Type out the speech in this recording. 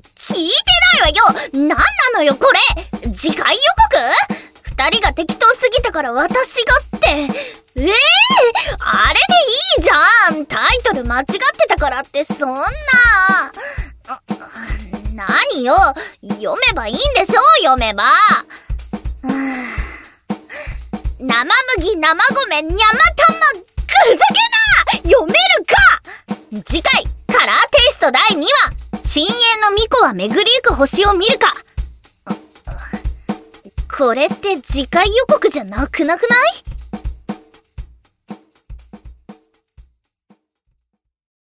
聞いてないわよ。なんなのよこれ。次回予告？二人が適当すぎたから私がって。ええー、あれでいいじゃん。タイトル間違ってたからってそんな。何よ？読めばいいんでしょ読めば。生麦生米にゃまたまぐずけな！読めるか！次回！の巫女は巡りゆく星を見るか。これって次回予告じゃなくなくない？